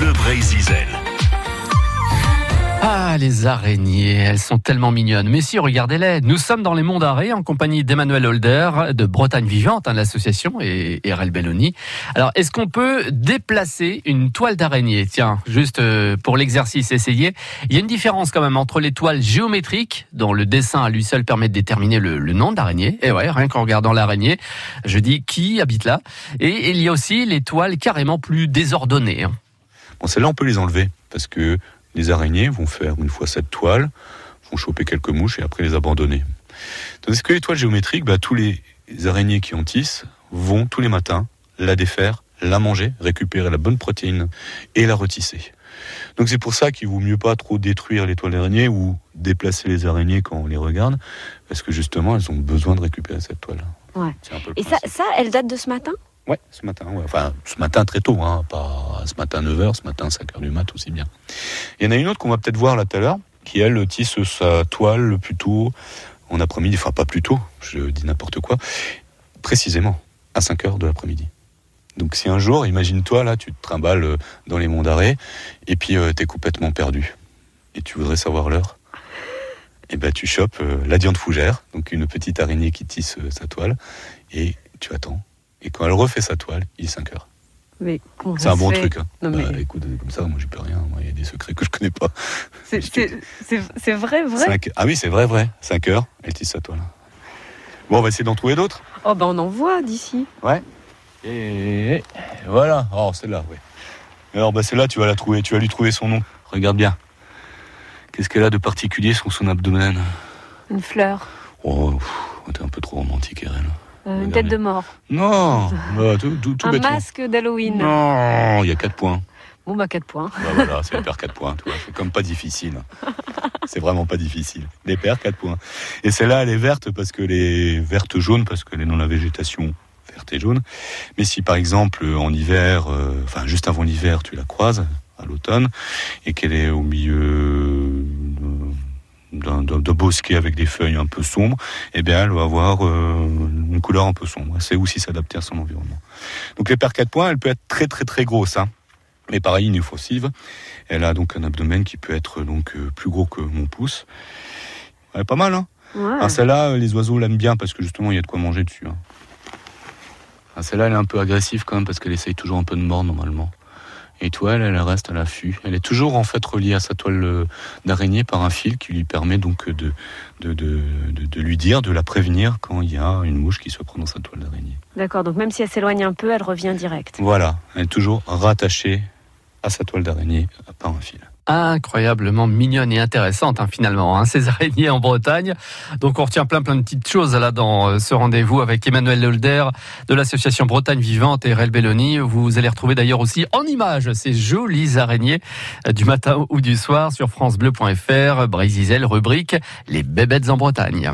Bleu Zizel. Ah, les araignées, elles sont tellement mignonnes. Mais si, regardez-les. Nous sommes dans les monts d'Arrée en compagnie d'Emmanuel Holder de Bretagne Vivante, hein, l'association, et, et RL Belloni. Alors, est-ce qu'on peut déplacer une toile d'araignée? Tiens, juste euh, pour l'exercice, essayez. Il y a une différence quand même entre les toiles géométriques, dont le dessin à lui seul permet de déterminer le, nom de l'araignée. Et ouais, rien qu'en regardant l'araignée, je dis qui habite là. Et, il y a aussi les toiles carrément plus désordonnées. Hein. Bon, celles-là, on peut les enlever parce que les araignées vont faire une fois cette toile, vont choper quelques mouches et après les abandonner. Tandis que les toiles géométriques, bah, tous les araignées qui en tissent vont tous les matins la défaire, la manger, récupérer la bonne protéine et la retisser. Donc c'est pour ça qu'il vaut mieux pas trop détruire les toiles d'araignées ou déplacer les araignées quand on les regarde, parce que justement elles ont besoin de récupérer cette toile. Ouais. Et ça, ça, elle date de ce matin? Ouais, ce matin, enfin ce matin très tôt, hein, pas ce matin 9h, ce matin 5h du mat aussi bien. Il y en a une autre qu'on va peut-être voir là tout à l'heure, qui elle tisse sa toile plutôt en après-midi, enfin pas plus tôt, je dis n'importe quoi, précisément à 5h de l'après-midi. Donc si un jour, imagine-toi là, tu te trimbales euh, dans les monts d'arrêt et puis euh, tu es complètement perdu et tu voudrais savoir l'heure, et eh ben tu chopes euh, la diante fougère, donc une petite araignée qui tisse sa toile et tu attends et quand elle refait sa toile, il est 5 heures. C'est un bon truc. Hein. Bah, écoute, comme ça, moi, j'y peux rien. Il y a des secrets que je connais pas. C'est vrai, vrai Ah oui, c'est vrai, vrai. 5 heures, elle tisse sa toile. Bon, on va essayer d'en trouver d'autres. Oh, ben on en voit d'ici. Ouais. Et voilà. Oh, celle-là, oui. Alors, bah, celle-là, tu vas la trouver. Tu vas lui trouver son nom. Regarde bien. Qu'est-ce qu'elle a de particulier sur son abdomen? Une fleur. Oh, t'es un peu trop romantique, Eren. Euh, une tête de mort. Non, bah, tout, Un masque d'Halloween. Non, il y a 4 points. Bon, bah 4 points. Bah, voilà, c'est les paires 4 points. C'est comme pas difficile. C'est vraiment pas difficile. Les paires 4 points. Et celle-là, elle est verte parce que les vertes jaunes, parce qu'elle est dans la végétation verte et jaune. Mais si par exemple en hiver, euh, enfin juste avant l'hiver, tu la croises à l'automne et qu'elle est au milieu d'un bosquet avec des feuilles un peu sombres, eh bien, elle va avoir euh, couleur un peu sombre. Elle sait aussi s'adapter à son environnement. Donc les paires 4 points, elle peut être très très très grosse. Hein. Mais pareil, inoffensive. Elle a donc un abdomen qui peut être donc euh, plus gros que mon pouce. Elle est pas mal, hein ouais. Celle-là, les oiseaux l'aiment bien parce que justement, il y a de quoi manger dessus. Hein. Celle-là, elle est un peu agressive quand même parce qu'elle essaye toujours un peu de mordre normalement. Et toile, elle reste à l'affût. Elle est toujours en fait reliée à sa toile euh, d'araignée par un fil qui lui permet donc de de, de, de, lui dire, de la prévenir quand il y a une mouche qui se prend dans sa toile d'araignée. D'accord, donc même si elle s'éloigne un peu, elle revient direct. Voilà, elle est toujours rattachée à sa toile d'araignée par un fil incroyablement mignonne et intéressante hein, finalement, hein, ces araignées en Bretagne. Donc on retient plein plein de petites choses là dans euh, ce rendez-vous avec Emmanuel Holder de l'association Bretagne Vivante et Rel Belloni. Vous allez retrouver d'ailleurs aussi en images ces jolies araignées euh, du matin ou du soir sur francebleu.fr, Brésil rubrique Les bébêtes en Bretagne.